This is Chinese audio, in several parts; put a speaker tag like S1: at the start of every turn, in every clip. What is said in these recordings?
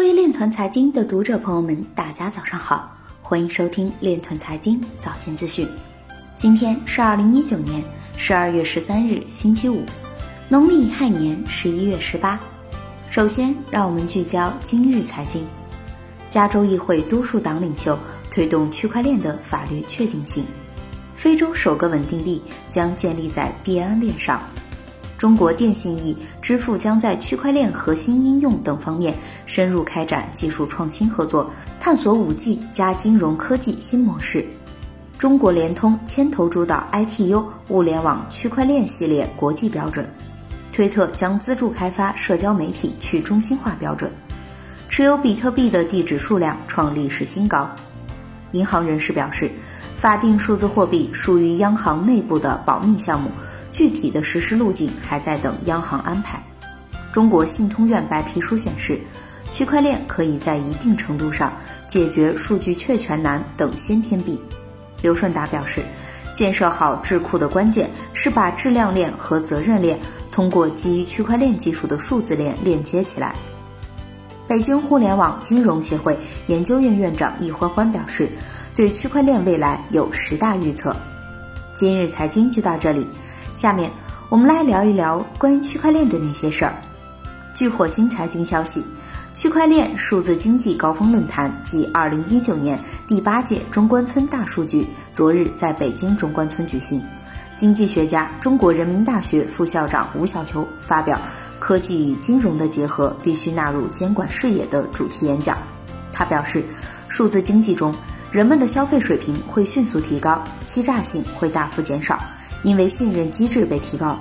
S1: 各位链团财经的读者朋友们，大家早上好，欢迎收听链团财经早间资讯。今天是二零一九年十二月十三日，星期五，农历亥年十一月十八。首先，让我们聚焦今日财经。加州议会多数党领袖推动区块链的法律确定性。非洲首个稳定币将建立在币安链上。中国电信易支付将在区块链核心应用等方面深入开展技术创新合作，探索五 G 加金融科技新模式。中国联通牵头主导 ITU 物联网区块链系列国际标准。推特将资助开发社交媒体去中心化标准。持有比特币的地址数量创历史新高。银行人士表示，法定数字货币属于央行内部的保密项目。具体的实施路径还在等央行安排。中国信通院白皮书显示，区块链可以在一定程度上解决数据确权难等先天病。刘顺达表示，建设好智库的关键是把质量链和责任链通过基于区块链技术的数字链链接起来。北京互联网金融协会研究院院长易欢欢表示，对区块链未来有十大预测。今日财经就到这里。下面我们来聊一聊关于区块链的那些事儿。据火星财经消息，区块链数字经济高峰论坛暨二零一九年第八届中关村大数据昨日在北京中关村举行。经济学家、中国人民大学副校长吴晓秋发表“科技与金融的结合必须纳入监管视野”的主题演讲。他表示，数字经济中，人们的消费水平会迅速提高，欺诈性会大幅减少。因为信任机制被提高，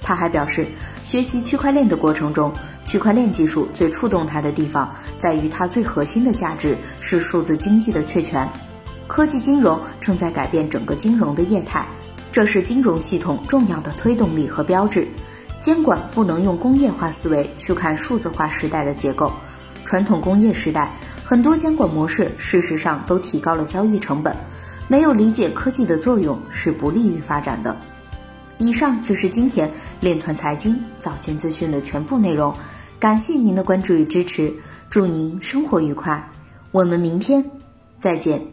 S1: 他还表示，学习区块链的过程中，区块链技术最触动他的地方在于它最核心的价值是数字经济的确权。科技金融正在改变整个金融的业态，这是金融系统重要的推动力和标志。监管不能用工业化思维去看数字化时代的结构。传统工业时代，很多监管模式事实上都提高了交易成本。没有理解科技的作用是不利于发展的。以上就是今天链团财经早间资讯的全部内容，感谢您的关注与支持，祝您生活愉快，我们明天再见。